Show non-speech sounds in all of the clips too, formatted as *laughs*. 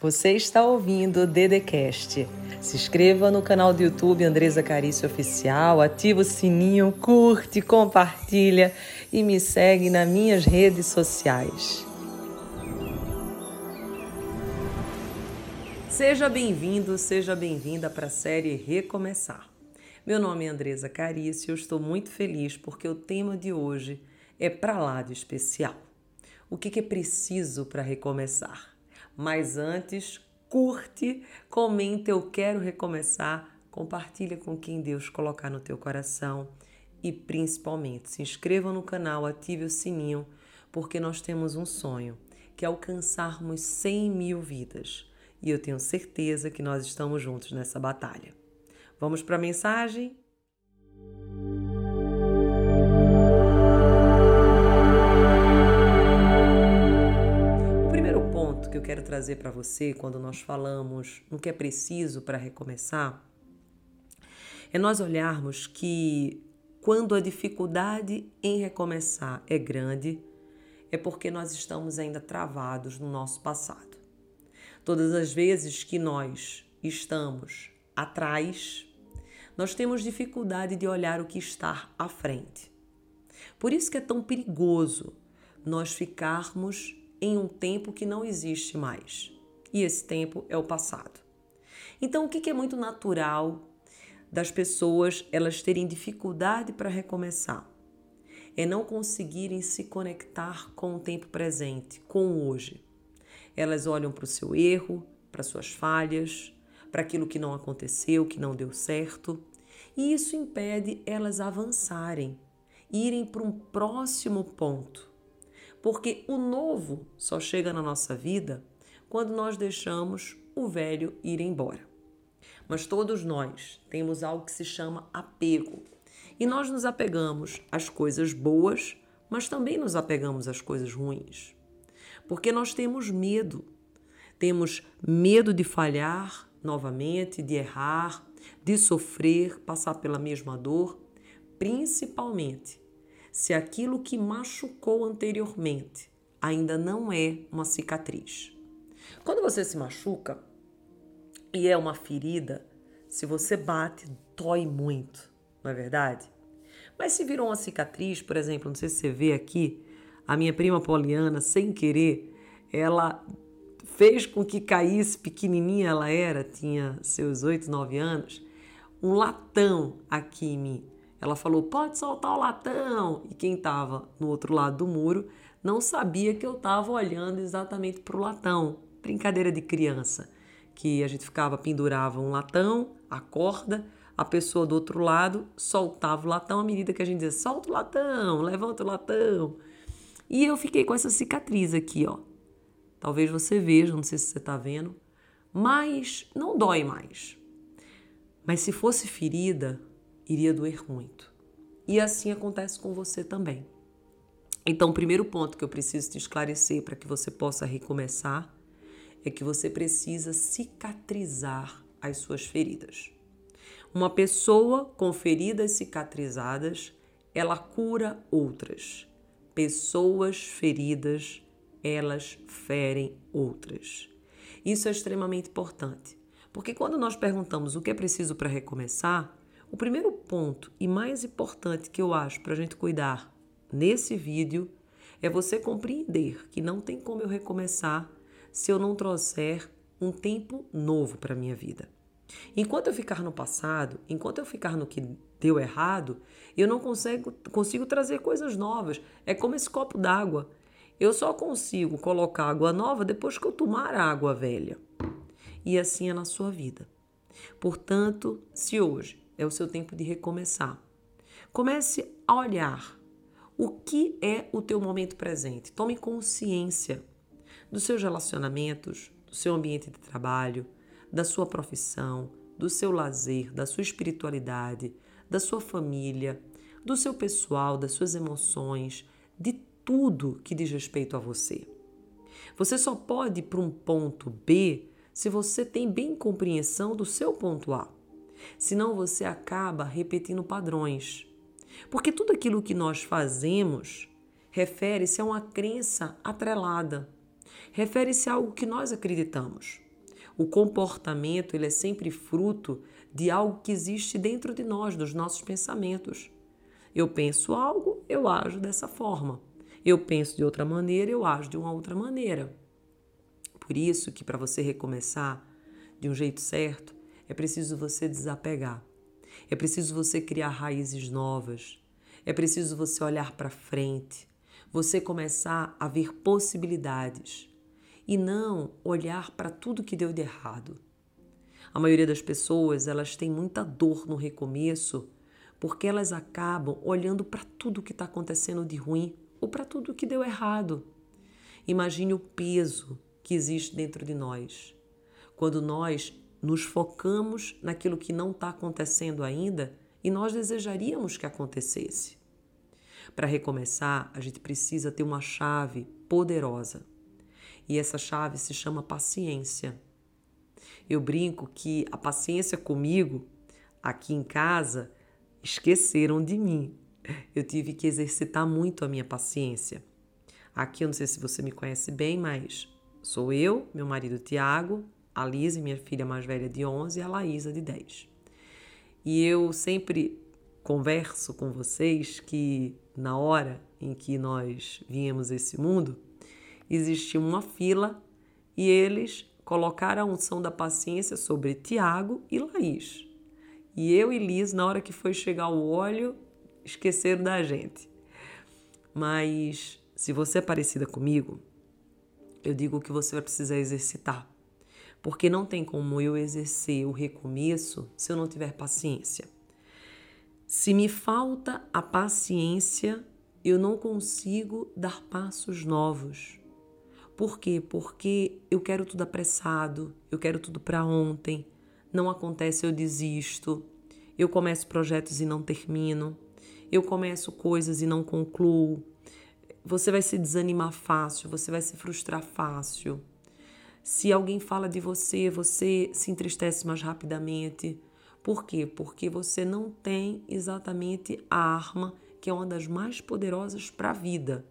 Você está ouvindo o Dedecast. Se inscreva no canal do YouTube Andresa Carício Oficial, ativa o sininho, curte, compartilha e me segue nas minhas redes sociais. Seja bem-vindo, seja bem-vinda para a série Recomeçar. Meu nome é Andresa Carício e eu estou muito feliz porque o tema de hoje é para lá de especial. O que é preciso para recomeçar? Mas antes, curte, comenta, eu quero recomeçar, compartilha com quem Deus colocar no teu coração e principalmente se inscreva no canal, ative o sininho, porque nós temos um sonho, que é alcançarmos 100 mil vidas. E eu tenho certeza que nós estamos juntos nessa batalha. Vamos para a mensagem? Eu quero trazer para você quando nós falamos no que é preciso para recomeçar é nós olharmos que quando a dificuldade em recomeçar é grande, é porque nós estamos ainda travados no nosso passado. Todas as vezes que nós estamos atrás, nós temos dificuldade de olhar o que está à frente. Por isso que é tão perigoso nós ficarmos em um tempo que não existe mais. E esse tempo é o passado. Então, o que é muito natural das pessoas elas terem dificuldade para recomeçar? É não conseguirem se conectar com o tempo presente, com o hoje. Elas olham para o seu erro, para suas falhas, para aquilo que não aconteceu, que não deu certo, e isso impede elas avançarem, irem para um próximo ponto porque o novo só chega na nossa vida quando nós deixamos o velho ir embora. Mas todos nós temos algo que se chama apego. E nós nos apegamos às coisas boas, mas também nos apegamos às coisas ruins. Porque nós temos medo. Temos medo de falhar novamente, de errar, de sofrer, passar pela mesma dor, principalmente se aquilo que machucou anteriormente ainda não é uma cicatriz. Quando você se machuca e é uma ferida, se você bate, dói muito, não é verdade? Mas se virou uma cicatriz, por exemplo, não sei se você vê aqui, a minha prima Poliana, sem querer, ela fez com que caísse, pequenininha ela era, tinha seus 8, 9 anos, um latão aqui em mim. Ela falou: pode soltar o latão. E quem estava no outro lado do muro não sabia que eu estava olhando exatamente para o latão. Brincadeira de criança, que a gente ficava, pendurava um latão, a corda, a pessoa do outro lado soltava o latão à medida que a gente dizia: solta o latão, levanta o latão. E eu fiquei com essa cicatriz aqui, ó. Talvez você veja, não sei se você está vendo, mas não dói mais. Mas se fosse ferida, iria doer muito. E assim acontece com você também. Então, o primeiro ponto que eu preciso te esclarecer para que você possa recomeçar é que você precisa cicatrizar as suas feridas. Uma pessoa com feridas cicatrizadas, ela cura outras. Pessoas feridas, elas ferem outras. Isso é extremamente importante, porque quando nós perguntamos o que é preciso para recomeçar, o primeiro ponto e mais importante que eu acho para a gente cuidar nesse vídeo é você compreender que não tem como eu recomeçar se eu não trouxer um tempo novo para minha vida. Enquanto eu ficar no passado, enquanto eu ficar no que deu errado, eu não consigo, consigo trazer coisas novas. É como esse copo d'água. Eu só consigo colocar água nova depois que eu tomar a água velha. E assim é na sua vida. Portanto, se hoje é o seu tempo de recomeçar. Comece a olhar o que é o teu momento presente. Tome consciência dos seus relacionamentos, do seu ambiente de trabalho, da sua profissão, do seu lazer, da sua espiritualidade, da sua família, do seu pessoal, das suas emoções, de tudo que diz respeito a você. Você só pode ir para um ponto B se você tem bem compreensão do seu ponto A. Senão você acaba repetindo padrões. Porque tudo aquilo que nós fazemos refere-se a uma crença atrelada, refere-se a algo que nós acreditamos. O comportamento ele é sempre fruto de algo que existe dentro de nós, dos nossos pensamentos. Eu penso algo, eu ajo dessa forma. Eu penso de outra maneira, eu ajo de uma outra maneira. Por isso que para você recomeçar de um jeito certo, é preciso você desapegar. É preciso você criar raízes novas. É preciso você olhar para frente, você começar a ver possibilidades e não olhar para tudo que deu de errado. A maioria das pessoas, elas têm muita dor no recomeço porque elas acabam olhando para tudo que está acontecendo de ruim ou para tudo que deu errado. Imagine o peso que existe dentro de nós. Quando nós nos focamos naquilo que não está acontecendo ainda e nós desejaríamos que acontecesse. Para recomeçar, a gente precisa ter uma chave poderosa. E essa chave se chama paciência. Eu brinco que a paciência comigo, aqui em casa, esqueceram de mim. Eu tive que exercitar muito a minha paciência. Aqui, eu não sei se você me conhece bem, mas sou eu, meu marido Tiago, a Lise, minha filha mais velha de 11, e a Laísa de 10. E eu sempre converso com vocês que na hora em que nós viemos esse mundo, existia uma fila e eles colocaram a unção da paciência sobre Tiago e Laís. E eu e Liz, na hora que foi chegar o óleo, esqueceram da gente. Mas se você é parecida comigo, eu digo que você vai precisar exercitar. Porque não tem como eu exercer o recomeço se eu não tiver paciência. Se me falta a paciência, eu não consigo dar passos novos. Por quê? Porque eu quero tudo apressado, eu quero tudo para ontem. Não acontece, eu desisto. Eu começo projetos e não termino. Eu começo coisas e não concluo. Você vai se desanimar fácil, você vai se frustrar fácil. Se alguém fala de você, você se entristece mais rapidamente. Por quê? Porque você não tem exatamente a arma que é uma das mais poderosas para a vida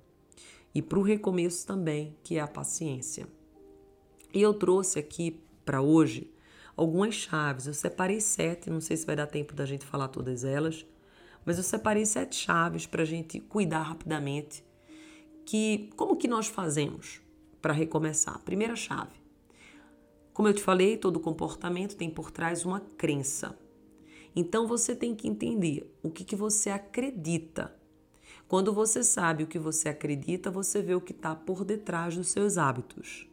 e para o recomeço também, que é a paciência. E eu trouxe aqui para hoje algumas chaves. Eu separei sete, não sei se vai dar tempo da gente falar todas elas, mas eu separei sete chaves para a gente cuidar rapidamente. Que como que nós fazemos para recomeçar? Primeira chave. Como eu te falei, todo comportamento tem por trás uma crença. Então você tem que entender o que, que você acredita. Quando você sabe o que você acredita, você vê o que está por detrás dos seus hábitos.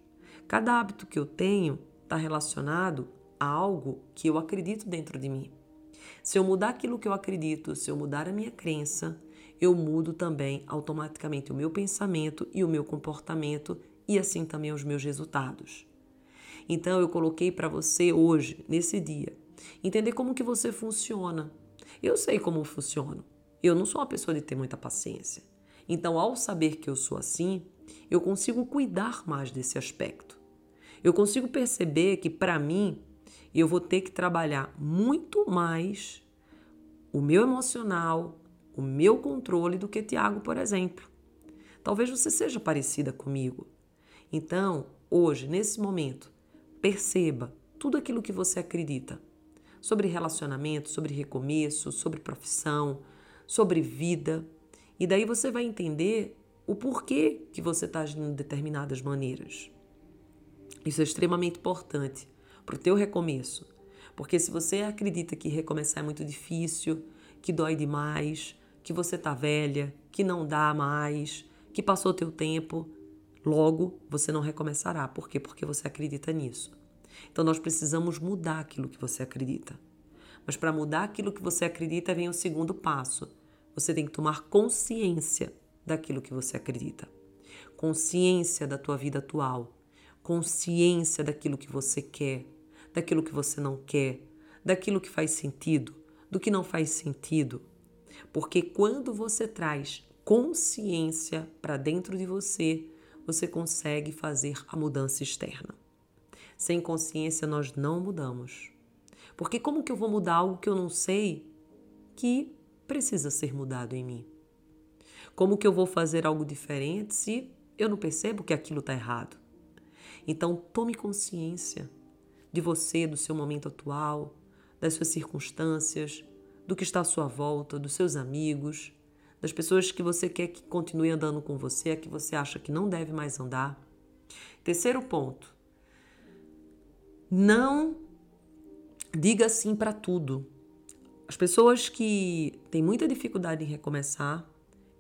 Cada hábito que eu tenho está relacionado a algo que eu acredito dentro de mim. Se eu mudar aquilo que eu acredito, se eu mudar a minha crença, eu mudo também automaticamente o meu pensamento e o meu comportamento e assim também os meus resultados. Então eu coloquei para você hoje, nesse dia, entender como que você funciona. Eu sei como funciono. Eu não sou uma pessoa de ter muita paciência. Então, ao saber que eu sou assim, eu consigo cuidar mais desse aspecto. Eu consigo perceber que para mim eu vou ter que trabalhar muito mais o meu emocional, o meu controle do que Tiago, por exemplo. Talvez você seja parecida comigo. Então, hoje, nesse momento, perceba tudo aquilo que você acredita sobre relacionamento, sobre recomeço, sobre profissão, sobre vida. E daí você vai entender o porquê que você está agindo de determinadas maneiras. Isso é extremamente importante para o teu recomeço. Porque se você acredita que recomeçar é muito difícil, que dói demais, que você está velha, que não dá mais, que passou teu tempo, logo você não recomeçará. Por quê? Porque você acredita nisso. Então nós precisamos mudar aquilo que você acredita. Mas para mudar aquilo que você acredita vem o segundo passo. Você tem que tomar consciência daquilo que você acredita. Consciência da tua vida atual, consciência daquilo que você quer, daquilo que você não quer, daquilo que faz sentido, do que não faz sentido. Porque quando você traz consciência para dentro de você, você consegue fazer a mudança externa. Sem consciência nós não mudamos. Porque como que eu vou mudar algo que eu não sei que precisa ser mudado em mim? Como que eu vou fazer algo diferente se eu não percebo que aquilo está errado? Então tome consciência de você, do seu momento atual, das suas circunstâncias, do que está à sua volta, dos seus amigos, das pessoas que você quer que continue andando com você, a que você acha que não deve mais andar. Terceiro ponto. Não diga sim para tudo. As pessoas que têm muita dificuldade em recomeçar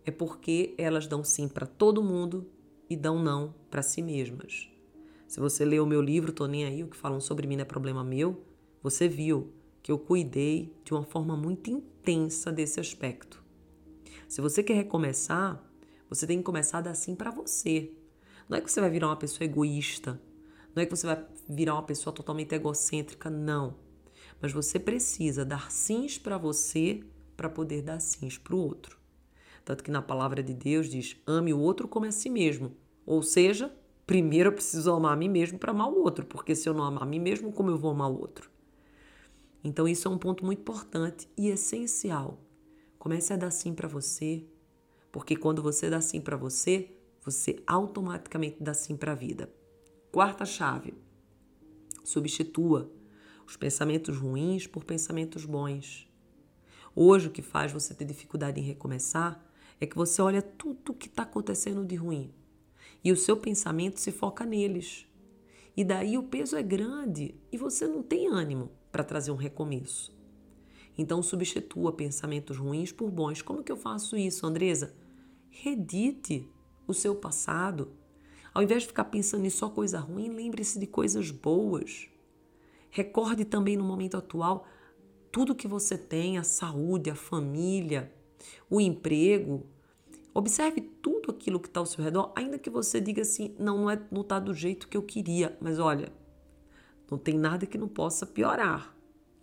é porque elas dão sim para todo mundo e dão não para si mesmas. Se você leu o meu livro Tô Nem Aí, o que falam sobre mim não é problema meu, você viu que eu cuidei de uma forma muito intensa desse aspecto. Se você quer recomeçar, você tem que começar a dar sim para você. Não é que você vai virar uma pessoa egoísta, não é que você vai virar uma pessoa totalmente egocêntrica, não. Mas você precisa dar sims para você para poder dar sims para o outro. Tanto que na palavra de Deus diz: ame o outro como a si mesmo. Ou seja, primeiro eu preciso amar a mim mesmo para amar o outro, porque se eu não amar a mim mesmo, como eu vou amar o outro? Então, isso é um ponto muito importante e essencial. Comece a dar sim para você, porque quando você dá sim para você, você automaticamente dá sim para a vida. Quarta chave: substitua os pensamentos ruins por pensamentos bons. Hoje, o que faz você ter dificuldade em recomeçar é que você olha tudo o que está acontecendo de ruim e o seu pensamento se foca neles. E daí o peso é grande e você não tem ânimo para trazer um recomeço. Então substitua pensamentos ruins por bons. Como que eu faço isso, Andresa? Redite o seu passado. Ao invés de ficar pensando em só coisa ruim, lembre-se de coisas boas. Recorde também no momento atual tudo que você tem, a saúde, a família, o emprego, Observe tudo aquilo que está ao seu redor, ainda que você diga assim, não, não, é, não está do jeito que eu queria, mas olha, não tem nada que não possa piorar.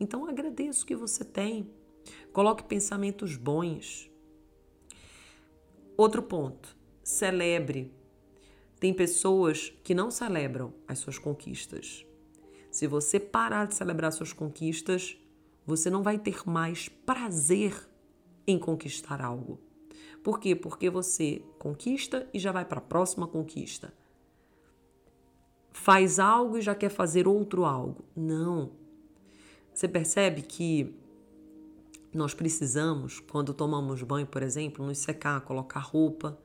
Então agradeça o que você tem. Coloque pensamentos bons. Outro ponto, celebre. Tem pessoas que não celebram as suas conquistas. Se você parar de celebrar suas conquistas, você não vai ter mais prazer em conquistar algo. Por quê? Porque você conquista e já vai para a próxima conquista. Faz algo e já quer fazer outro algo. Não. Você percebe que nós precisamos, quando tomamos banho, por exemplo, nos secar, colocar roupa.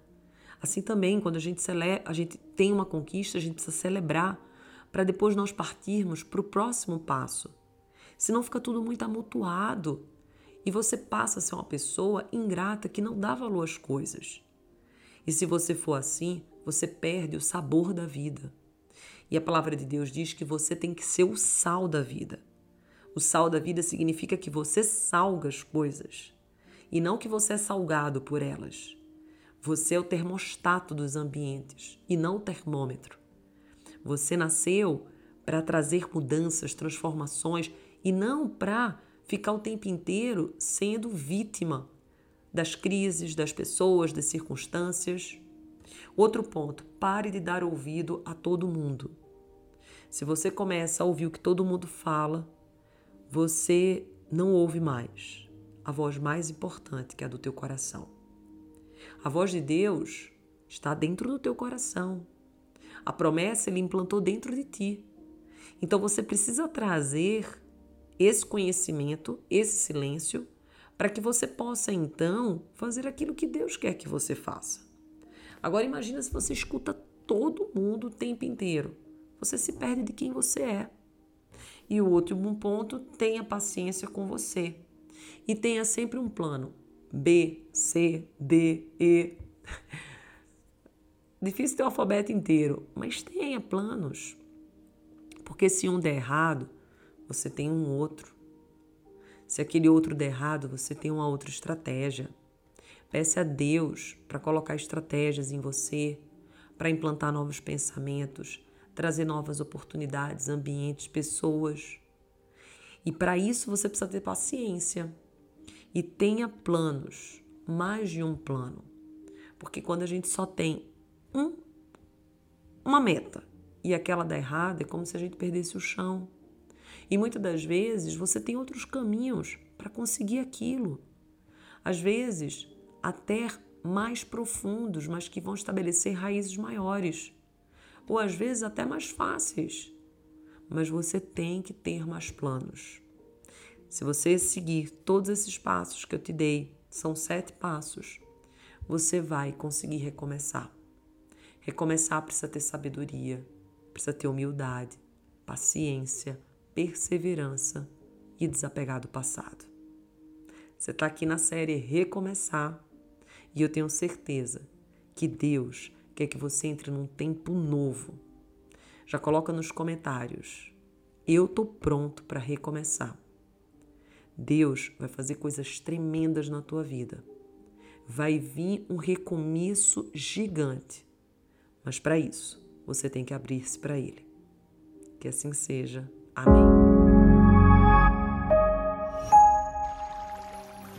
Assim também, quando a gente, celebra, a gente tem uma conquista, a gente precisa celebrar para depois nós partirmos para o próximo passo. Senão fica tudo muito amontoado e você passa a ser uma pessoa ingrata que não dá valor às coisas. E se você for assim, você perde o sabor da vida. E a palavra de Deus diz que você tem que ser o sal da vida. O sal da vida significa que você salga as coisas e não que você é salgado por elas. Você é o termostato dos ambientes e não o termômetro. Você nasceu para trazer mudanças, transformações e não para ficar o tempo inteiro sendo vítima das crises, das pessoas, das circunstâncias. Outro ponto, pare de dar ouvido a todo mundo. Se você começa a ouvir o que todo mundo fala, você não ouve mais a voz mais importante, que é a do teu coração. A voz de Deus está dentro do teu coração. A promessa ele implantou dentro de ti. Então você precisa trazer esse conhecimento, esse silêncio, para que você possa então fazer aquilo que Deus quer que você faça. Agora imagina se você escuta todo mundo o tempo inteiro. Você se perde de quem você é. E o último ponto, tenha paciência com você. E tenha sempre um plano. B, C, D, E. *laughs* Difícil ter o alfabeto inteiro, mas tenha planos. Porque se um der errado, você tem um outro. Se aquele outro der errado, você tem uma outra estratégia. Peça a Deus para colocar estratégias em você, para implantar novos pensamentos, trazer novas oportunidades, ambientes, pessoas. E para isso você precisa ter paciência e tenha planos, mais de um plano. Porque quando a gente só tem um, uma meta e aquela dá errado, é como se a gente perdesse o chão. E muitas das vezes você tem outros caminhos para conseguir aquilo. Às vezes, até mais profundos, mas que vão estabelecer raízes maiores. Ou às vezes até mais fáceis. mas você tem que ter mais planos. Se você seguir todos esses passos que eu te dei, são sete passos, você vai conseguir recomeçar. Recomeçar precisa ter sabedoria, precisa ter humildade, paciência, perseverança e desapegar do passado. Você está aqui na série Recomeçar e eu tenho certeza que Deus quer que você entre num tempo novo. Já coloca nos comentários. Eu tô pronto para recomeçar. Deus vai fazer coisas tremendas na tua vida. Vai vir um recomeço gigante. Mas para isso, você tem que abrir-se para Ele. Que assim seja. Amém.